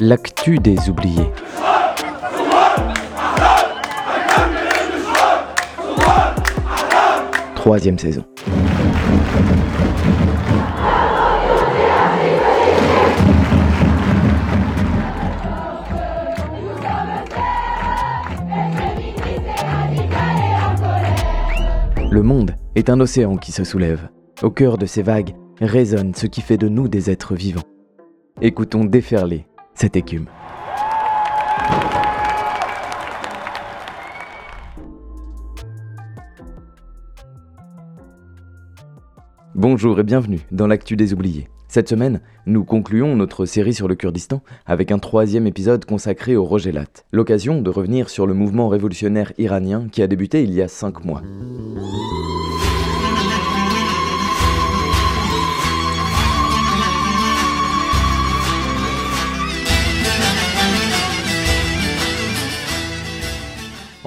L'actu des oubliés. Troisième saison. Le monde est un océan qui se soulève. Au cœur de ces vagues résonne ce qui fait de nous des êtres vivants. Écoutons déferler cette écume. Bonjour et bienvenue dans l'actu des oubliés. Cette semaine, nous concluons notre série sur le Kurdistan avec un troisième épisode consacré au Rogelat, l'occasion de revenir sur le mouvement révolutionnaire iranien qui a débuté il y a cinq mois.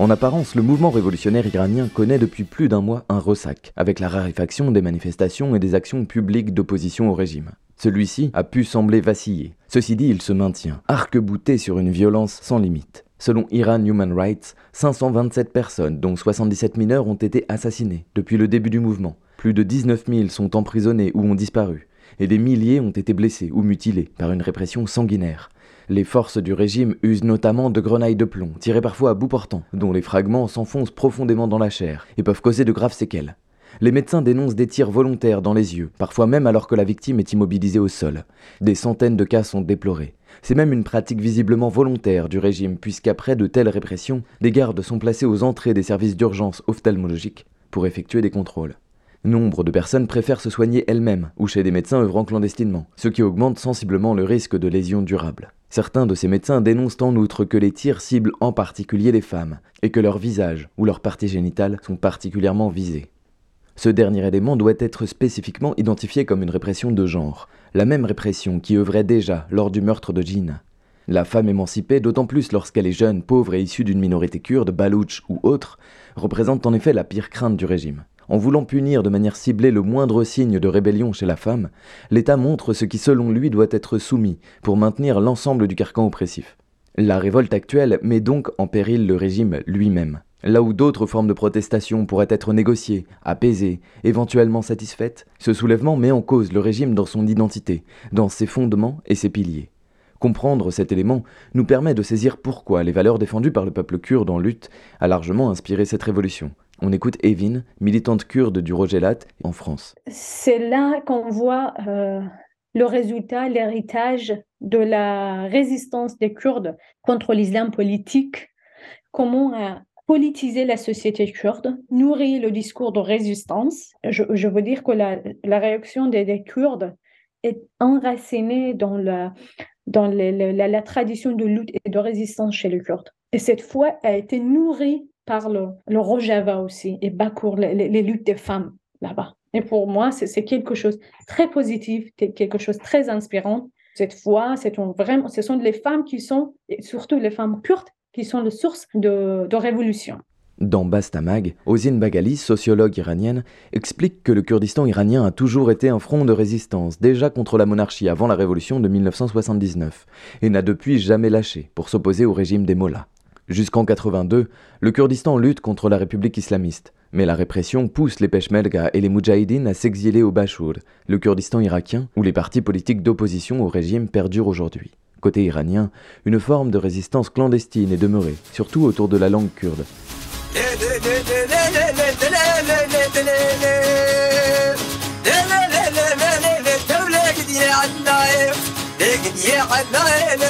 En apparence, le mouvement révolutionnaire iranien connaît depuis plus d'un mois un ressac, avec la raréfaction des manifestations et des actions publiques d'opposition au régime. Celui-ci a pu sembler vaciller. Ceci dit, il se maintient, arc-bouté sur une violence sans limite. Selon Iran Human Rights, 527 personnes, dont 77 mineurs, ont été assassinées depuis le début du mouvement. Plus de 19 000 sont emprisonnés ou ont disparu, et des milliers ont été blessés ou mutilés par une répression sanguinaire. Les forces du régime usent notamment de grenailles de plomb, tirées parfois à bout portant, dont les fragments s'enfoncent profondément dans la chair et peuvent causer de graves séquelles. Les médecins dénoncent des tirs volontaires dans les yeux, parfois même alors que la victime est immobilisée au sol. Des centaines de cas sont déplorés. C'est même une pratique visiblement volontaire du régime, puisqu'après de telles répressions, des gardes sont placés aux entrées des services d'urgence ophtalmologiques pour effectuer des contrôles. Nombre de personnes préfèrent se soigner elles-mêmes ou chez des médecins œuvrant clandestinement, ce qui augmente sensiblement le risque de lésions durables. Certains de ces médecins dénoncent en outre que les tirs ciblent en particulier les femmes, et que leur visage ou leurs parties génitales sont particulièrement visés. Ce dernier élément doit être spécifiquement identifié comme une répression de genre, la même répression qui œuvrait déjà lors du meurtre de Jean. La femme émancipée, d'autant plus lorsqu'elle est jeune, pauvre et issue d'une minorité kurde, balouche ou autre, représente en effet la pire crainte du régime. En voulant punir de manière ciblée le moindre signe de rébellion chez la femme, l'État montre ce qui selon lui doit être soumis pour maintenir l'ensemble du carcan oppressif. La révolte actuelle met donc en péril le régime lui-même. Là où d'autres formes de protestation pourraient être négociées, apaisées, éventuellement satisfaites, ce soulèvement met en cause le régime dans son identité, dans ses fondements et ses piliers. Comprendre cet élément nous permet de saisir pourquoi les valeurs défendues par le peuple kurde en lutte a largement inspiré cette révolution, on écoute Evin, militante kurde du Rogelat en France. C'est là qu'on voit euh, le résultat, l'héritage de la résistance des Kurdes contre l'islam politique, comment euh, politiser la société kurde, nourrir le discours de résistance. Je, veux dire que la, réaction des, Kurdes est enracinée dans, la, dans la, tradition de lutte et de résistance chez les Kurdes. Et cette foi a été nourrie par le, Rojava aussi et Bakour, les, luttes des femmes là-bas. Et pour moi, c'est quelque chose de très positif, quelque chose de très inspirant. Cette fois, vraiment, ce sont les femmes qui sont, et surtout les femmes kurdes, qui sont la source de, révolution. Dans Bastamag, Ozine Bagali, sociologue iranienne, explique que le Kurdistan iranien a toujours été un front de résistance, déjà contre la monarchie avant la révolution de 1979, et n'a depuis jamais lâché pour s'opposer au régime des Mollahs. Jusqu'en 82, le Kurdistan lutte contre la République islamiste, mais la répression pousse les Peshmerga et les Moudjahidines à s'exiler au Bachur, le Kurdistan irakien, où les partis politiques d'opposition au régime perdurent aujourd'hui. Côté iranien, une forme de résistance clandestine est demeurée, surtout autour de la langue kurde.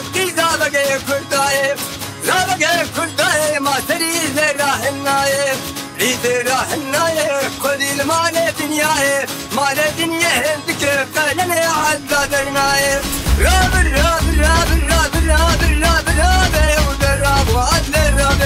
المال دنياي مال دنيا ذكر قال يا عداد النايف راب الراب الراب الراب الراب الراب الراب ودراب وعدل الراب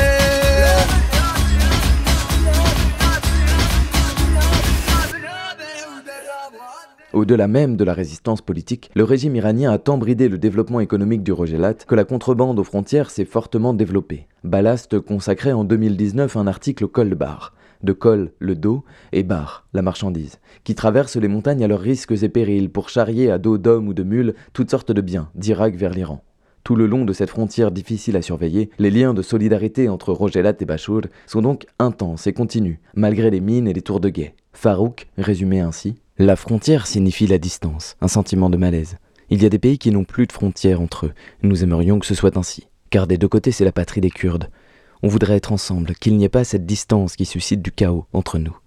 Au-delà même de la résistance politique, le régime iranien a tant bridé le développement économique du Rogelat que la contrebande aux frontières s'est fortement développée. Ballast consacrait en 2019 un article au col bar, de col le dos et bar la marchandise, qui traversent les montagnes à leurs risques et périls pour charrier à dos d'hommes ou de mules toutes sortes de biens d'Irak vers l'Iran. Tout le long de cette frontière difficile à surveiller, les liens de solidarité entre Rogelat et Bachour sont donc intenses et continus, malgré les mines et les tours de guet. Farouk résumait ainsi La frontière signifie la distance, un sentiment de malaise. Il y a des pays qui n'ont plus de frontières entre eux. Nous aimerions que ce soit ainsi. Car des deux côtés, c'est la patrie des Kurdes. On voudrait être ensemble, qu'il n'y ait pas cette distance qui suscite du chaos entre nous.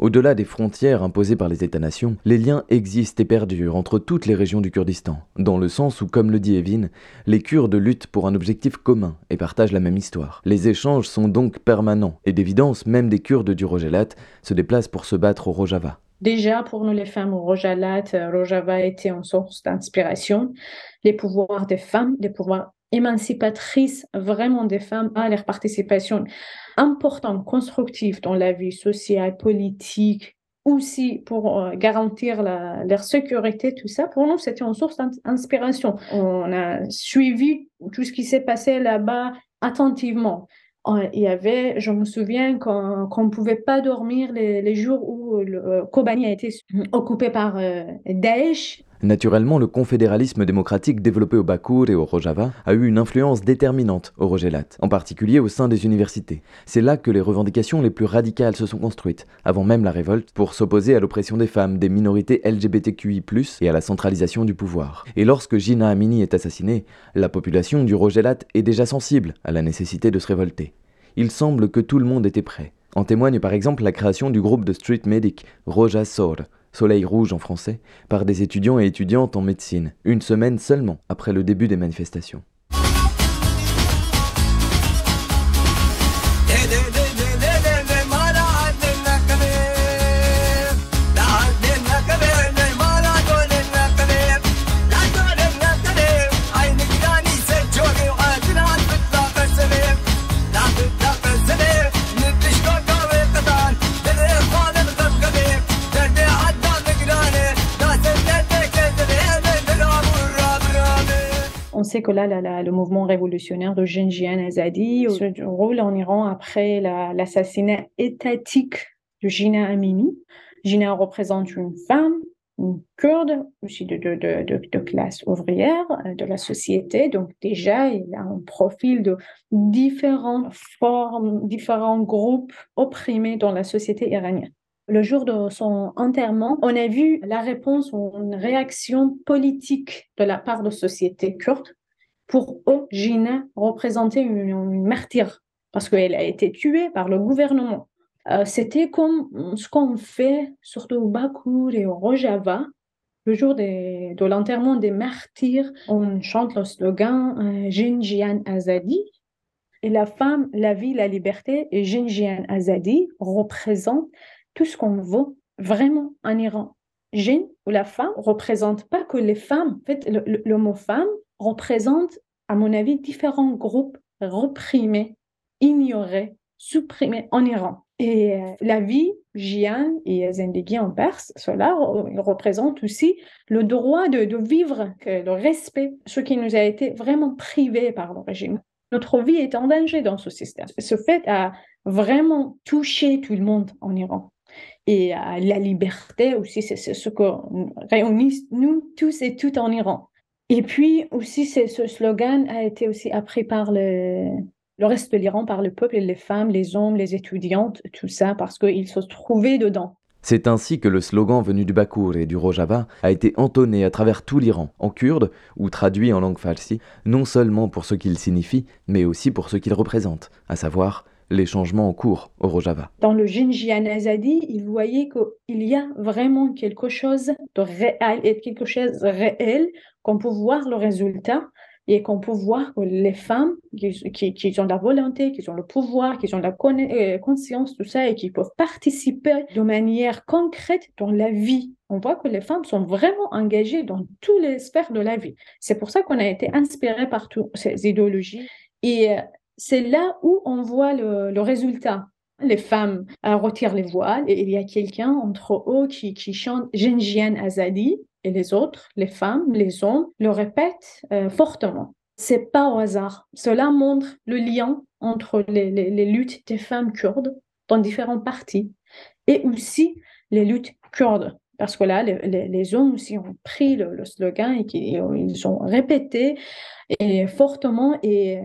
Au-delà des frontières imposées par les États-nations, les liens existent et perdurent entre toutes les régions du Kurdistan, dans le sens où, comme le dit Evin, les Kurdes luttent pour un objectif commun et partagent la même histoire. Les échanges sont donc permanents, et d'évidence, même des Kurdes du Rojalat se déplacent pour se battre au Rojava. Déjà, pour nous, les femmes au Rojalat, euh, Rojava était une source d'inspiration. Les pouvoirs des femmes, les pouvoirs émancipatrices vraiment des femmes à leur participation importante, constructive dans la vie sociale, politique, aussi pour euh, garantir leur sécurité, tout ça, pour nous, c'était une source d'inspiration. On a suivi tout ce qui s'est passé là-bas attentivement. Euh, il y avait, je me souviens qu'on ne pouvait pas dormir les, jours où le, euh, Kobani a été occupé par Daesh. Naturellement, le confédéralisme démocratique développé au Bakour et au Rojava a eu une influence déterminante au Rogelat, en particulier au sein des universités. C'est là que les revendications les plus radicales se sont construites, avant même la révolte, pour s'opposer à l'oppression des femmes, des minorités LGBTQI+, et à la centralisation du pouvoir. Et lorsque Gina Amini est assassinée, la population du Rogelat est déjà sensible à la nécessité de se révolter. Il semble que tout le monde était prêt. En témoigne par exemple la création du groupe de street medic Roja Soleil rouge en français, par des étudiants et étudiantes en médecine, une semaine seulement après le début des manifestations. Sait que là, le mouvement révolutionnaire de Genjian Azadi se roule en Iran après l'assassinat étatique de Gina Amini. Gina représente une femme, une kurde, aussi de, de, de, classe ouvrière euh, de la société. Donc déjà, il a un profil de différentes formes, différents groupes opprimés dans la société iranienne. Le jour de son enterrement, on a vu la réponse ou une réaction politique de la part de société kurde pour Gina représentait une, martyre parce qu'elle a été tuée par le gouvernement. Euh, c'était comme ce qu'on fait surtout au Bakour et au Rojava. Le jour de l'enterrement des martyrs, on chante le slogan euh, Azadi. Et la femme, la vie, la liberté, et Jinjian Azadi représente tout ce qu'on veut vraiment en Iran. Jin ou la femme représente pas que les femmes. En fait, le mot femme représente, à mon avis, différents groupes reprimés, ignorés, supprimés en Iran. Et euh, la vie, Jian et Zendegi en perse, cela représente aussi le droit de, vivre, le respect, ce qui nous a été vraiment privé par le régime. Notre vie est en danger dans ce système. Ce fait a vraiment touché tout le monde en Iran. Et euh, la liberté aussi, c'est ce que réunit nous tous et toutes en Iran. Et puis aussi, ce slogan a été aussi appris par le, le reste de l'Iran, par le peuple, les femmes, les hommes, les étudiantes, tout ça, parce qu'ils se trouvaient dedans. C'est ainsi que le slogan venu du Bakour et du Rojava a été entonné à travers tout l'Iran, en kurde ou traduit en langue farsi, non seulement pour ce qu'il signifie, mais aussi pour ce qu'il représente, à savoir les changements en cours au Rojava. Dans le Jinjian Azadi, il voyait qu'il y a vraiment quelque chose de réel et quelque chose de réel, qu'on peut voir le résultat et qu'on peut voir que les femmes qui, qui, ont la volonté, qui ont le pouvoir, qui ont la euh, conscience, tout ça, et qui peuvent participer de manière concrète dans la vie. On voit que les femmes sont vraiment engagées dans tous les sphères de la vie. C'est pour ça qu'on a été inspiré par toutes ces idéologies. Et euh, c'est là où on voit le, résultat. Les femmes retirent les voiles et il y a quelqu'un entre eux qui, qui chante Genjian Azadi et les autres, les femmes, les hommes, le répètent euh, fortement. C'est pas au hasard. Cela montre le lien entre les, luttes des femmes kurdes dans différents partis et aussi les luttes kurdes parce que là, les, hommes aussi ont pris le, slogan et qu'ils ils ont répété et fortement. Et,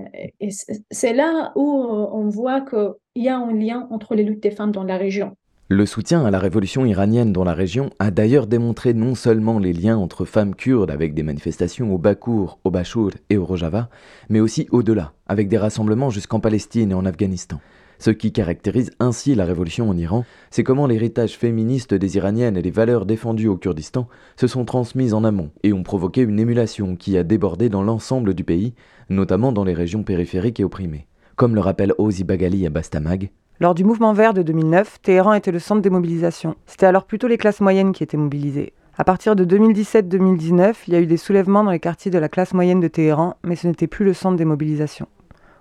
c'est là où on voit qu'il y a un lien entre les luttes des femmes dans la région. Le soutien à la révolution iranienne dans la région a d'ailleurs démontré non seulement les liens entre femmes kurdes avec des manifestations au Bakour, au Bachour et au Rojava, mais aussi au-delà, avec des rassemblements jusqu'en Palestine et en Afghanistan. Ce qui caractérise ainsi la révolution en Iran, c'est comment l'héritage féministe des Iraniennes et les valeurs défendues au Kurdistan se sont transmises en amont et ont provoqué une émulation qui a débordé dans l'ensemble du pays, notamment dans les régions périphériques et opprimées. Comme le rappelle Ozi Bagali à Bastamag, lors du mouvement vert de 2009, Téhéran était le centre des mobilisations. C'était alors plutôt les classes moyennes qui étaient mobilisées. À partir de 2017-2019, il y a eu des soulèvements dans les quartiers de la classe moyenne de Téhéran, mais ce n'était plus le centre des mobilisations.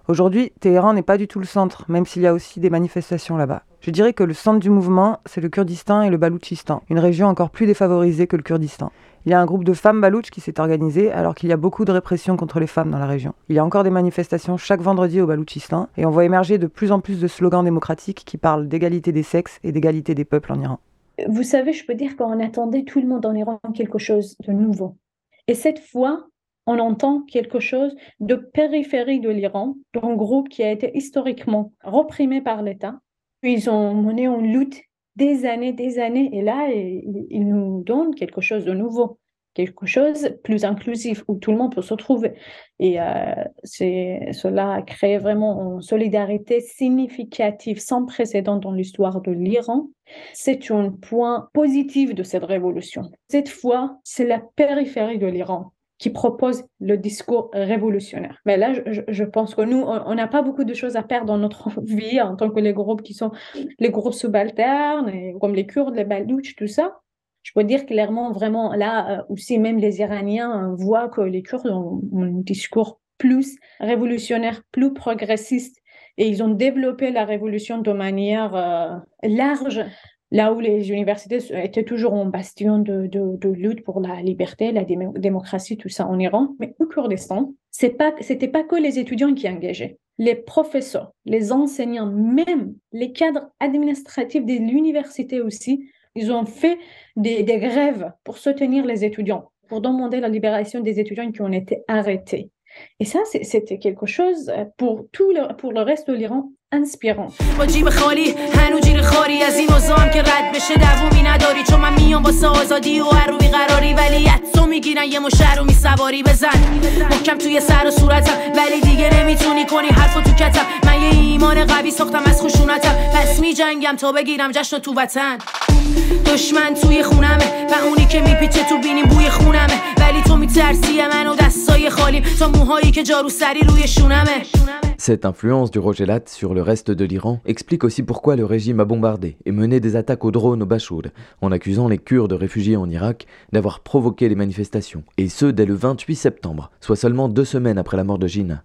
Aujourd'hui, Téhéran n'est pas du tout le centre, même s'il y a aussi des manifestations là-bas. Je dirais que le centre du mouvement, c'est le Kurdistan et le Baloutchistan, une région encore plus défavorisée que le Kurdistan. Il y a un groupe de femmes balouches qui s'est organisé alors qu'il y a beaucoup de répression contre les femmes dans la région. Il y a encore des manifestations chaque vendredi au Baloutchistan et on voit émerger de plus en plus de slogans démocratiques qui parlent d'égalité des sexes et d'égalité des peuples en Iran. Vous savez, je peux dire qu'on attendait tout le monde en Iran quelque chose de nouveau. Et cette fois, on entend quelque chose de périphérie de l'Iran, d'un groupe qui a été historiquement reprimé par l'État. Ils ont mené une lutte des années, des années, et là, ils nous donnent quelque chose de nouveau, quelque chose plus inclusif, où tout le monde peut se trouver. Et euh, cela a créé vraiment une solidarité significative, sans précédent dans l'histoire de l'Iran. C'est un point positif de cette révolution. Cette fois, c'est la périphérie de l'Iran qui propose le discours révolutionnaire. Mais là, je, pense que nous, on n'a pas beaucoup de choses à perdre dans notre vie en tant que les groupes qui sont les groupes subalternes, comme les Kurdes, les Balouches, tout ça. Je peux dire clairement, vraiment, là euh, aussi, même les Iraniens voient que les Kurdes ont, un discours plus révolutionnaire, plus progressiste. Et ils ont développé la révolution de manière euh, large là où les universités étaient toujours un bastion de, lutte pour la liberté, la démocratie, tout ça en Iran. Mais au Kurdistan, ce n'était pas que les étudiants qui engageaient. Les professeurs, les enseignants, même les cadres administratifs de l'université aussi, ils ont fait des, des grèves pour soutenir les étudiants, pour demander la libération des étudiants qui ont été arrêtés. Et ça, c'était quelque chose pour tout le, pour le reste de l'Iran inspirant. با جیب خالی هنو جیر خاری از این اوزام که رد بشه دوومی نداری. چون من میام واسه آزادی و هر رو بیقراری ولی تو می‌گیرن یه مشهر رو میسواری بزن. محکم توی سر و صورتم. ولی دیگه نمی‌تونی کنی حرفو تو کتم. من یه ایمان قوی ساختم از خشونتم. پس میجنگم تا بگیرم جشن تو وطن. دشمن توی خونمه. و اونی که میپیچه تو بینیم بوی خونمه. ولی تو میترسی منو دستای خالیم تا موهایی که جارو سری روی شونمه. Cette influence du Rogelat sur le reste de l'Iran explique aussi pourquoi le régime a bombardé et mené des attaques aux drones au Bachoud, en accusant les Kurdes réfugiés en Irak d'avoir provoqué les manifestations, et ce dès le 28 septembre, soit seulement deux semaines après la mort de Jina.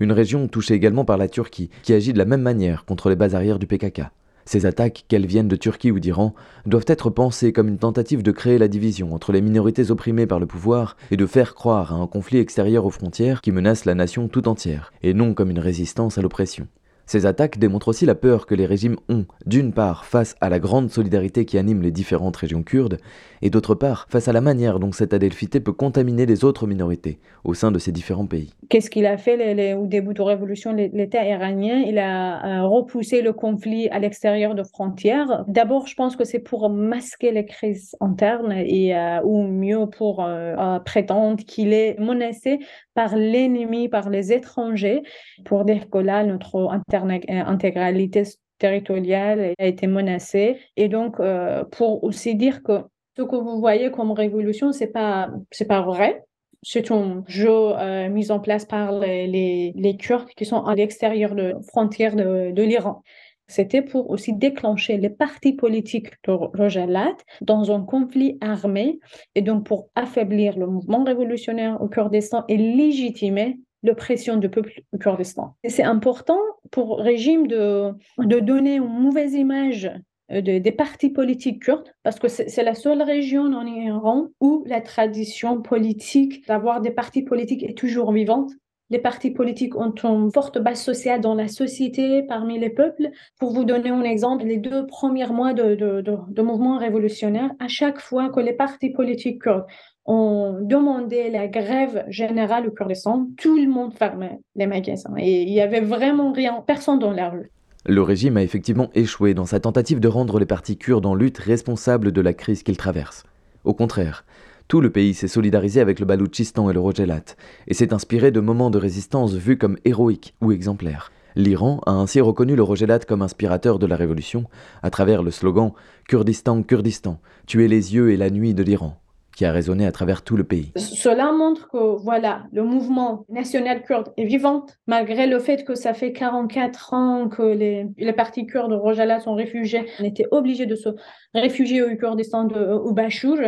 Une région touchée également par la Turquie, qui agit de la même manière contre les bases arrières du PKK. Ces attaques, qu'elles viennent de Turquie ou d'Iran, doivent être pensées comme une tentative de créer la division entre les minorités opprimées par le pouvoir et de faire croire à un conflit extérieur aux frontières qui menace la nation tout entière, et non comme une résistance à l'oppression. Ces attaques démontrent aussi la peur que les régimes ont, d'une part, face à la grande solidarité qui anime les différentes régions kurdes, et d'autre part, face à la manière dont cette adelphité peut contaminer les autres minorités au sein de ces différents pays. Qu'est-ce qu'il a fait au début de la révolution L'État iranien, il a euh, repoussé le conflit à l'extérieur de frontières. D'abord, je pense que c'est pour masquer les crises internes et euh, ou mieux pour euh, prétendre qu'il est menacé par l'ennemi, par les étrangers, pour dire que là, notre intégralité territoriale a été menacée. Et donc, pour aussi dire que ce que vous voyez comme révolution, c'est pas, pas vrai. C'est un jeu euh, mis en place par les, les, Kurdes qui sont à l'extérieur de frontières de, de l'Iran. C'était pour aussi déclencher les partis politiques de Rojalat dans un conflit armé et donc pour affaiblir le mouvement révolutionnaire au Kurdistan et légitimer l'oppression du peuple Kurdistan. C'est important pour le régime de, de donner une mauvaise image euh, des partis politiques kurdes, parce que c'est la seule région en Iran où la tradition politique d'avoir des partis politiques est toujours vivante. les partis politiques ont une forte base sociale dans la société, parmi les peuples. Pour vous donner un exemple, les deux premiers mois de, mouvement révolutionnaire, à chaque fois que les partis politiques kurdes ont demandé la grève générale au Kurdistan, tout le monde fermait les magasins et il y avait vraiment rien, personne dans la rue. Le régime a effectivement échoué dans sa tentative de rendre les partis kurdes en lutte responsables de la crise qu'il traverse. Au contraire, tout le pays s'est solidarisé avec le Baloutchistan et le Rojelat, et s'est inspiré de moments de résistance vus comme héroïques ou exemplaires. L'Iran a ainsi reconnu le Rojelat comme inspirateur de la révolution à travers le slogan Kurdistan, Kurdistan, tuer les yeux et la nuit de l'Iran qui a résonné à travers tout le pays. Cela montre que voilà, le mouvement national kurde est vivant, malgré le fait que ça fait 44 ans que les, les partis kurdes Rojalat sont réfugiés. On était obligés de se réfugier au Kurdistan de, au Bachur,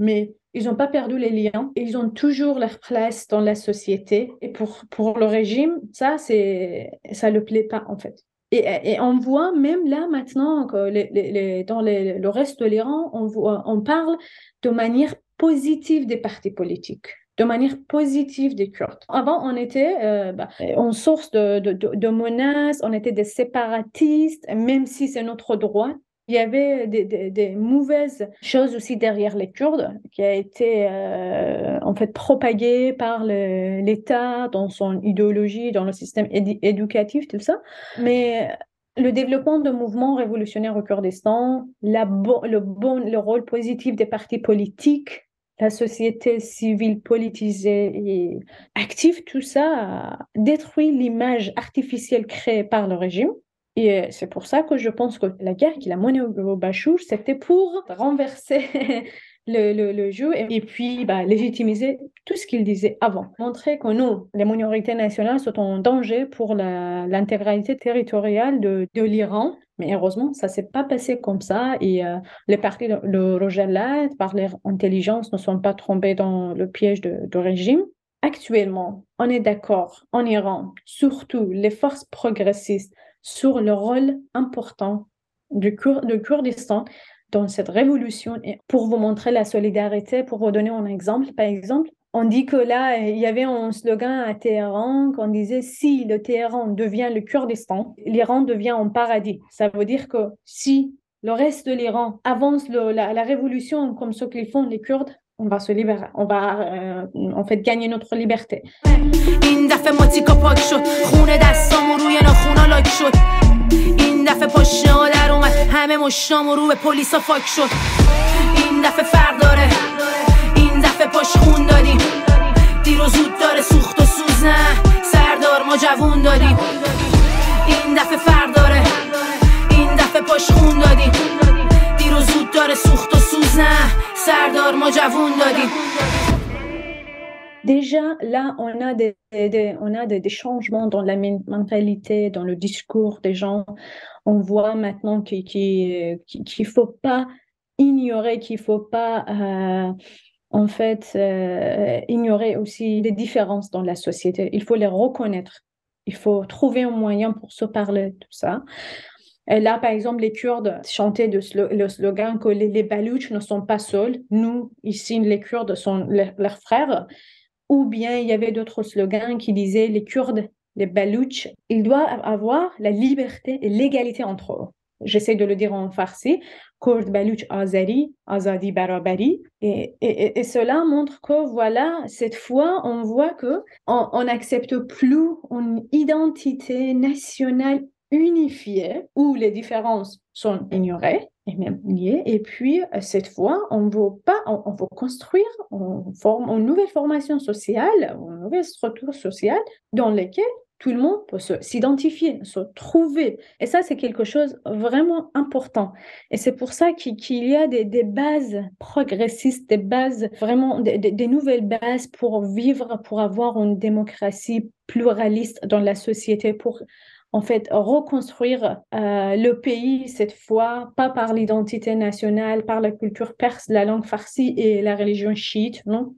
mais ils n'ont pas perdu les liens, ils ont toujours leur place dans la société. Et pour, pour le régime, ça, c'est, ça le plaît pas, en fait. Et, et, on voit même là maintenant que les, dans le reste de l'Iran, on, voit, on parle de manière positive des partis politiques de manière positive des Kurdes. Avant, on était euh, bah, en source de, de, de, menaces, on était des séparatistes, même si c'est notre droit il y avait des, mauvaises choses aussi derrière les Kurdes, qui a été euh, en fait propagée par l'État dans son idéologie, dans le système éducatif, tout ça. Mais le développement de mouvements révolutionnaires au Kurdistan, le, bon, le rôle positif des partis politiques, la société civile politisée et active, tout ça détruit l'image artificielle créée par le régime. Et euh, c'est pour ça que je pense que la guerre qu'il a menée au Bachouch, c'était pour renverser le, le, jeu et, puis bah, légitimiser tout ce qu'il disait avant. Montrer que nous, les minorités nationales, sont en danger pour l'intégralité territoriale de, de l'Iran. Mais heureusement, ça s'est pas passé comme ça et euh, les partis de le Rojalat, par leur intelligence, ne sont pas trompés dans le piège de, de régime. Actuellement, on est d'accord en Iran, surtout les forces progressistes, sur le rôle important du, Kurdistan dans cette révolution. Pour vous montrer la solidarité, pour vous donner un exemple, par exemple, on dit que là, il y avait un slogan à Téhéran qu'on disait si le Téhéran devient le Kurdistan, l'Iran devient un paradis. Ça veut dire que si le reste de l'Iran avance la, la, révolution comme ce qu'ils font les Kurdes, on va se libérer, on va euh, en fait gagner notre liberté. این دفعه پشت در اومد. همه مشتام رو به پلیسا فاک شد. این دفعه فرق داره. این دفعه پشت خون دادیم دیر و زود داره سوخت و سوزن سردار ما جوون دادیم این دفعه فرق داره. این دفعه پشت خون دادیم دیر و زود داره سوخت و سوزن سردار ما جوون دادیم Déjà, là, on a des, on a des, changements dans la mentalité, dans le discours des gens. On voit maintenant qu'il qu qu faut pas ignorer, qu'il faut pas, euh, en fait, euh, ignorer aussi les différences dans la société. Il faut les reconnaître. Il faut trouver un moyen pour se parler tout ça. Et là, par exemple, les Kurdes chantaient le slogan que les, les ne sont pas seuls. Nous, ici, les Kurdes sont leurs frères. Ou bien il y avait d'autres slogans qui disaient les Kurdes, les Balouches, ils doivent avoir la liberté et l'égalité entre eux. J'essaie de le dire en farsi, Kurd, Balouch, Azari, Azadi, Barabari. Et, cela montre que, voilà, cette fois, on voit que on n'accepte plus une identité nationale unifiée où les différences sont ignorées et même liées. Et puis, euh, cette fois, on veut pas, on, veut construire on forme, une nouvelle formation sociale, une nouvelle structure sociale dans laquelle tout le monde peut s'identifier, se, trouver. Et ça, c'est quelque chose vraiment important. Et c'est pour ça qu'il qu y a des, des, bases progressistes, des bases, vraiment des, des, nouvelles bases pour vivre, pour avoir une démocratie pluraliste dans la société, pour en fait reconstruire euh, le pays cette fois, pas par l'identité nationale, par la culture perse, la langue farsi et la religion chiite, non?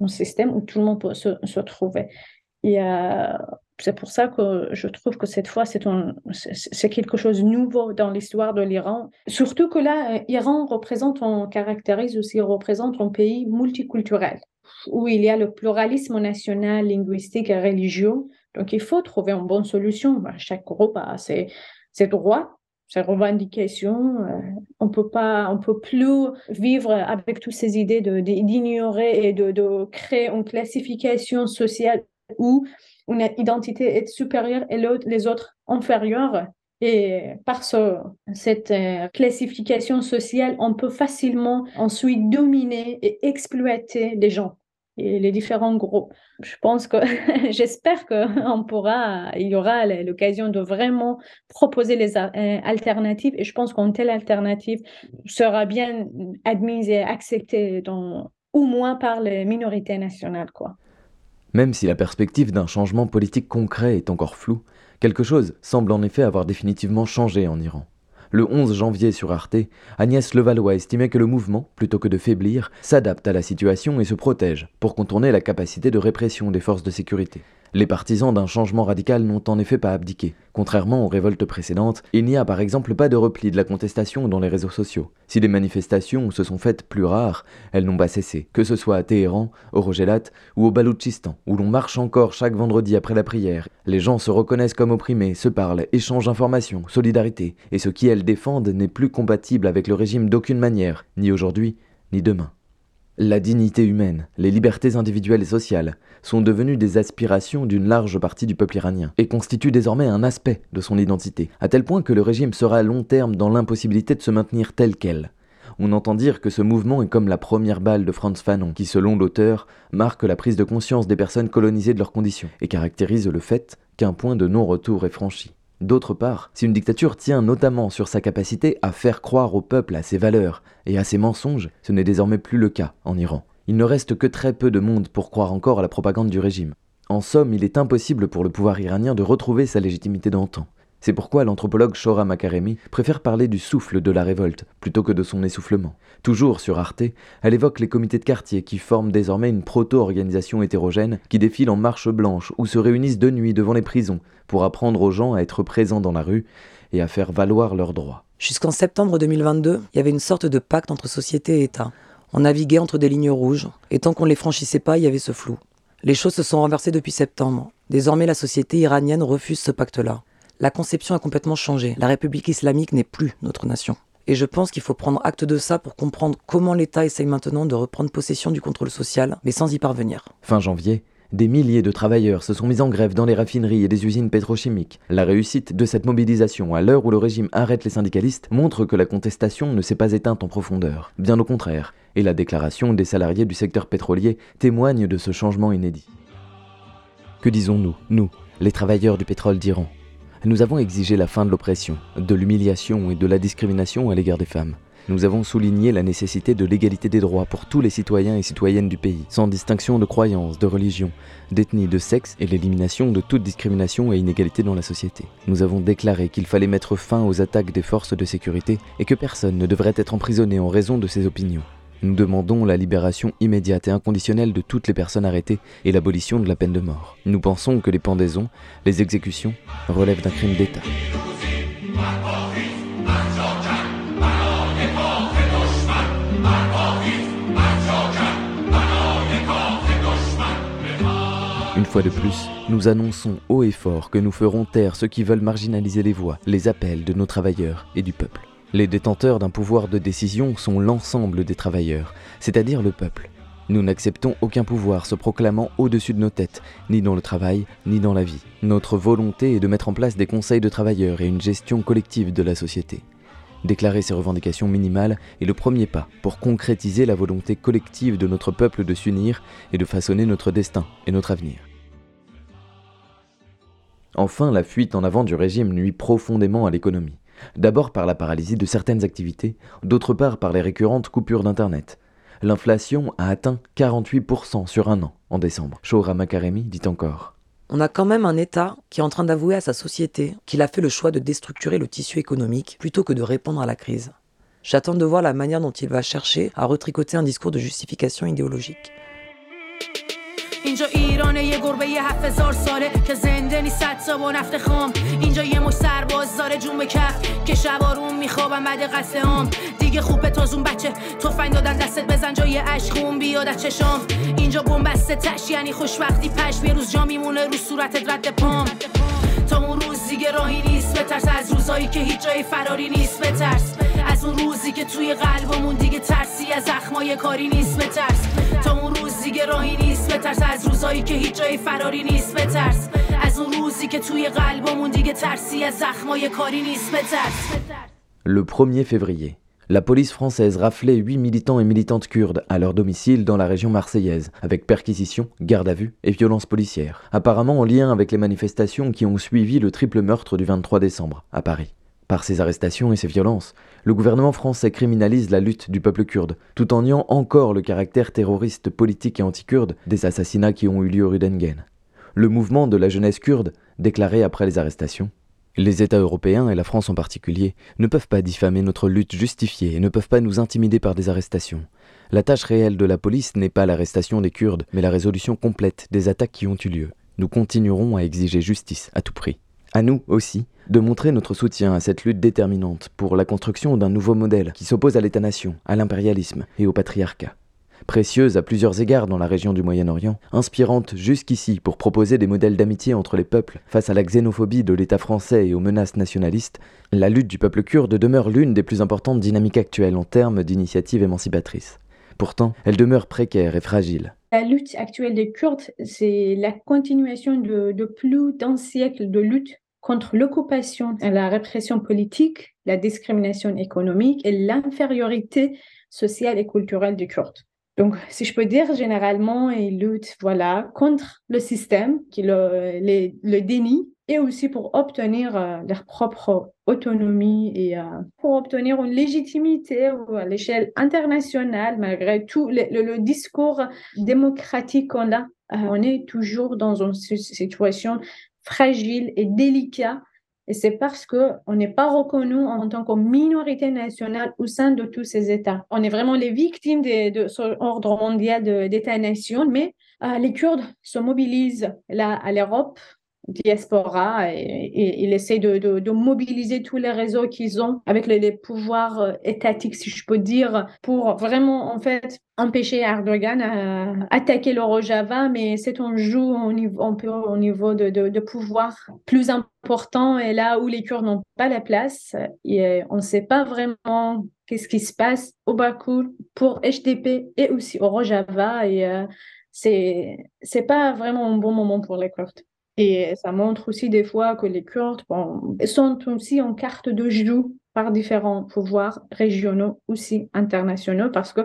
Un système où tout le monde peut se, se trouver. Et euh, c'est pour ça que je trouve que cette fois, c'est quelque chose de nouveau dans l'histoire de l'Iran. Surtout que là, l'Iran représente, on caractérise aussi, représente un pays multiculturel. où il y a le pluralisme national, linguistique et religieux. Donc, il faut trouver une bonne solution. Chaque groupe a ses, droits, ses revendications. Euh, on peut pas, on peut plus vivre avec toutes ces idées d'ignorer et de, créer une classification sociale où une identité est supérieure et les autres inférieures. Et par ce, cette euh, classification sociale, on peut facilement ensuite dominer et exploiter les gens et les différents groupes. Je pense que, j'espère qu'on pourra, il y aura l'occasion de vraiment proposer les euh, alternatives et je pense qu'une telle alternative sera bien admise et acceptée au moins par les minorités nationales, quoi. Même si la perspective d'un changement politique concret est encore floue, quelque chose semble en effet avoir définitivement changé en Iran. Le 11 janvier sur Arte, Agnès Levallois estimait que le mouvement, plutôt que de faiblir, s'adapte à la situation et se protège pour contourner la capacité de répression des forces de sécurité. Les partisans d'un changement radical n'ont en effet pas abdiqué. Contrairement aux révoltes précédentes, il n'y a par exemple pas de repli de la contestation dans les réseaux sociaux. Si les manifestations se sont faites plus rares, elles n'ont pas cessé, que ce soit à Téhéran, au Rogelat ou au Baloutchistan, où l'on marche encore chaque vendredi après la prière. Les gens se reconnaissent comme opprimés, se parlent, échangent informations, solidarité, et ce qui elles défendent n'est plus compatible avec le régime d'aucune manière, ni aujourd'hui, ni demain. La dignité humaine, les libertés individuelles et sociales sont devenues des aspirations d'une large partie du peuple iranien et constituent désormais un aspect de son identité, à tel point que le régime sera à long terme dans l'impossibilité de se maintenir tel quel. On entend dire que ce mouvement est comme la première balle de Franz Fanon, qui, selon l'auteur, marque la prise de conscience des personnes colonisées de leurs conditions et caractérise le fait qu'un point de non-retour est franchi. D'autre part, si une dictature tient notamment sur sa capacité à faire croire au peuple à ses valeurs et à ses mensonges, ce n'est désormais plus le cas en Iran. Il ne reste que très peu de monde pour croire encore à la propagande du régime. En somme, il est impossible pour le pouvoir iranien de retrouver sa légitimité d'antan. C'est pourquoi l'anthropologue Shora Makaremi préfère parler du souffle de la révolte plutôt que de son essoufflement. Toujours sur Arte, elle évoque les comités de quartier qui forment désormais une proto-organisation hétérogène qui défile en marche blanche ou se réunissent de nuit devant les prisons pour apprendre aux gens à être présents dans la rue et à faire valoir leurs droits. Jusqu'en septembre 2022, il y avait une sorte de pacte entre société et État. On naviguait entre des lignes rouges, et tant qu'on ne les franchissait pas, il y avait ce flou. Les choses se sont renversées depuis septembre. Désormais, la société iranienne refuse ce pacte-là. La conception a complètement changé. La République islamique n'est plus notre nation. Et je pense qu'il faut prendre acte de ça pour comprendre comment l'État essaye maintenant de reprendre possession du contrôle social, mais sans y parvenir. Fin janvier, des milliers de travailleurs se sont mis en grève dans les raffineries et des usines pétrochimiques. La réussite de cette mobilisation à l'heure où le régime arrête les syndicalistes montre que la contestation ne s'est pas éteinte en profondeur. Bien au contraire. Et la déclaration des salariés du secteur pétrolier témoigne de ce changement inédit. Que disons-nous, nous, les travailleurs du pétrole d'Iran nous avons exigé la fin de l'oppression, de l'humiliation et de la discrimination à l'égard des femmes. Nous avons souligné la nécessité de l'égalité des droits pour tous les citoyens et citoyennes du pays, sans distinction de croyance, de religion, d'ethnie, de sexe et l'élimination de toute discrimination et inégalité dans la société. Nous avons déclaré qu'il fallait mettre fin aux attaques des forces de sécurité et que personne ne devrait être emprisonné en raison de ses opinions. Nous demandons la libération immédiate et inconditionnelle de toutes les personnes arrêtées et l'abolition de la peine de mort. Nous pensons que les pendaisons, les exécutions, relèvent d'un crime d'État. Une fois de plus, nous annonçons haut et fort que nous ferons taire ceux qui veulent marginaliser les voix, les appels de nos travailleurs et du peuple. Les détenteurs d'un pouvoir de décision sont l'ensemble des travailleurs, c'est-à-dire le peuple. Nous n'acceptons aucun pouvoir se proclamant au-dessus de nos têtes, ni dans le travail, ni dans la vie. Notre volonté est de mettre en place des conseils de travailleurs et une gestion collective de la société. Déclarer ces revendications minimales est le premier pas pour concrétiser la volonté collective de notre peuple de s'unir et de façonner notre destin et notre avenir. Enfin, la fuite en avant du régime nuit profondément à l'économie. D'abord par la paralysie de certaines activités, d'autre part par les récurrentes coupures d'Internet. L'inflation a atteint 48% sur un an en décembre. Shoura Makaremi dit encore. On a quand même un État qui est en train d'avouer à sa société qu'il a fait le choix de déstructurer le tissu économique plutôt que de répondre à la crise. J'attends de voir la manière dont il va chercher à retricoter un discours de justification idéologique. اینجا ایرانه یه گربه یه هفت هزار ساله که زنده نیست تا با نفت خام. اینجا یه مش سرباز داره جون به کف که شبارون میخوابم بعد قصه هم دیگه خوب به تازون بچه توفنگ دادن دستت بزن جای عشقون بیاد از چشام. اینجا بومبسته تش یعنی خوشبختی پش یه روز جا میمونه رو صورتت رد پام. تا اون روز دیگه راهی نیست بترس. از روزایی که هیچ جای فراری نیست بترس. از اون روزی که توی قلبمون دیگه ترسی از زخمای کاری نیست بترس تا اون روز دیگه راهی نیست بترس از روزایی که هیچ جای فراری نیست بترس از اون روزی که توی قلبمون دیگه ترسی از زخمای کاری نیست بترس Le 1er février, la police française raflait 8 militants et militantes kurdes à leur domicile dans la région marseillaise, avec perquisition, garde à vue et violence policière, apparemment en lien avec les manifestations qui ont suivi le triple meurtre du 23 décembre à Paris. Par ces arrestations et ces violences, le gouvernement français criminalise la lutte du peuple kurde, tout en niant encore le caractère terroriste politique et anti-kurde des assassinats qui ont eu lieu rue d'Engen. Le mouvement de la jeunesse kurde, déclaré après les arrestations, les États européens, et la France en particulier, ne peuvent pas diffamer notre lutte justifiée et ne peuvent pas nous intimider par des arrestations. La tâche réelle de la police n'est pas l'arrestation des Kurdes, mais la résolution complète des attaques qui ont eu lieu. Nous continuerons à exiger justice à tout prix. À nous aussi de montrer notre soutien à cette lutte déterminante pour la construction d'un nouveau modèle qui s'oppose à l'État-nation, à l'impérialisme et au patriarcat précieuse à plusieurs égards dans la région du Moyen-Orient, inspirante jusqu'ici pour proposer des modèles d'amitié entre les peuples face à la xénophobie de l'État français et aux menaces nationalistes, la lutte du peuple kurde demeure l'une des plus importantes dynamiques actuelles en termes d'initiatives émancipatrices. Pourtant, elle demeure précaire et fragile. La lutte actuelle des Kurdes, c'est la continuation de, de plus d'un siècle de lutte contre l'occupation la répression politique, la discrimination économique et l'infériorité sociale et culturelle des Kurdes. Donc, si je peux dire, généralement, ils luttent voilà, contre le système qui le, les, le dénie et aussi pour obtenir euh, leur propre autonomie et euh, pour obtenir une légitimité à l'échelle internationale, malgré tout le, discours démocratique qu'on a. Euh, on est toujours dans une situation fragile et délicate et c'est parce qu'on n'est pas reconnu en tant que minorité nationale au sein de tous ces États. On est vraiment les victimes de, de ce ordre mondial d'États-nations, mais euh, les Kurdes se mobilisent là à l'Europe, diaspora et, et, il essaie de, mobiliser tous les réseaux qu'ils ont avec les, pouvoirs euh, étatiques, si je peux dire, pour vraiment en fait empêcher Erdogan à attaquer le Rojava, mais c'est un jeu au niveau, un peu au niveau de, de, pouvoir plus important. Et là où les Kurdes n'ont pas la place et on ne sait pas vraiment qu'est-ce qui se passe au Bakou pour HDP et aussi au Rojava. Et euh, c'est pas vraiment un bon moment pour les Kurdes. Et ça montre aussi des fois que les Kurdes sont aussi en carte de jeu par différents pouvoirs régionaux aussi internationaux parce que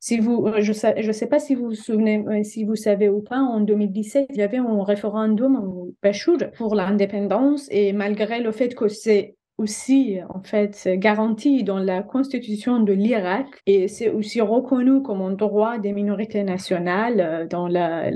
si vous je sais sais pas si vous vous souvenez si vous savez ou pas en 2017 il y avait un référendum au Bachour pour l'indépendance et malgré le fait que c'est aussi en fait garanti dans la constitution de l'Irak et c'est aussi reconnu comme un droit des minorités nationales dans la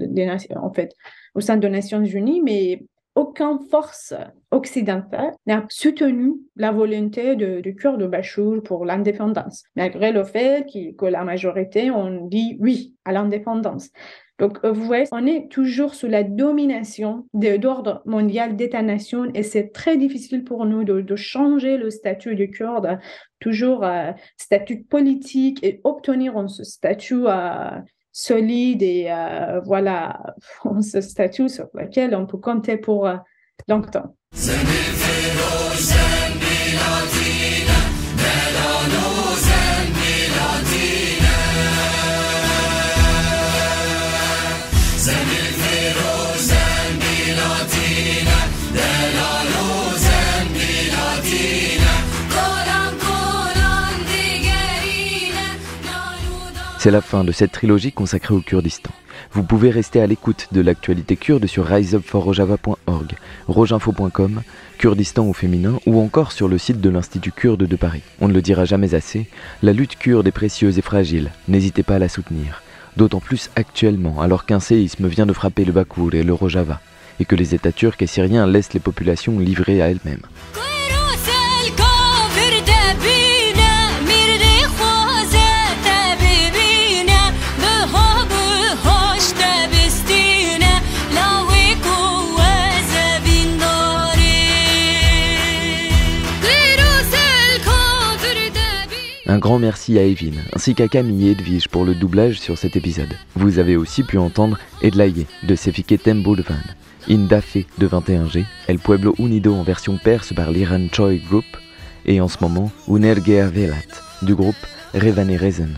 en fait au sein des Nations Unies, mais aucune force occidentale n'a soutenu la volonté du Kurdes de Bachour pour l'indépendance, malgré le fait que la majorité ont dit oui à l'indépendance. Donc, vous voyez, on est toujours sous la domination d'ordre mondial d'État-nation et c'est très difficile pour nous de, changer le statut du Kurde, toujours euh, statut politique et obtenir ce statut euh, solide et euh, voilà, ce statut sur lequel on peut compter pour longtemps. C'est la fin de cette trilogie consacrée au Kurdistan. Vous pouvez rester à l'écoute de l'actualité kurde sur riseupforrojava.org, roginfo.com, Kurdistan au féminin ou encore sur le site de l'Institut kurde de Paris. On ne le dira jamais assez, la lutte kurde est précieuse et fragile, n'hésitez pas à la soutenir. D'autant plus actuellement, alors qu'un séisme vient de frapper le Bakour et le Rojava, et que les États turcs et syriens laissent les populations livrées à elles-mêmes. Un grand merci à Evin, ainsi qu'à Camille et Edwige pour le doublage sur cet épisode. Vous avez aussi pu entendre Edlaye de Sefike Tembo Indafe de 21G, El Pueblo Unido en version perse par l'Iran Choi Group, et en ce moment Unergea Velat du groupe Revane Rezen.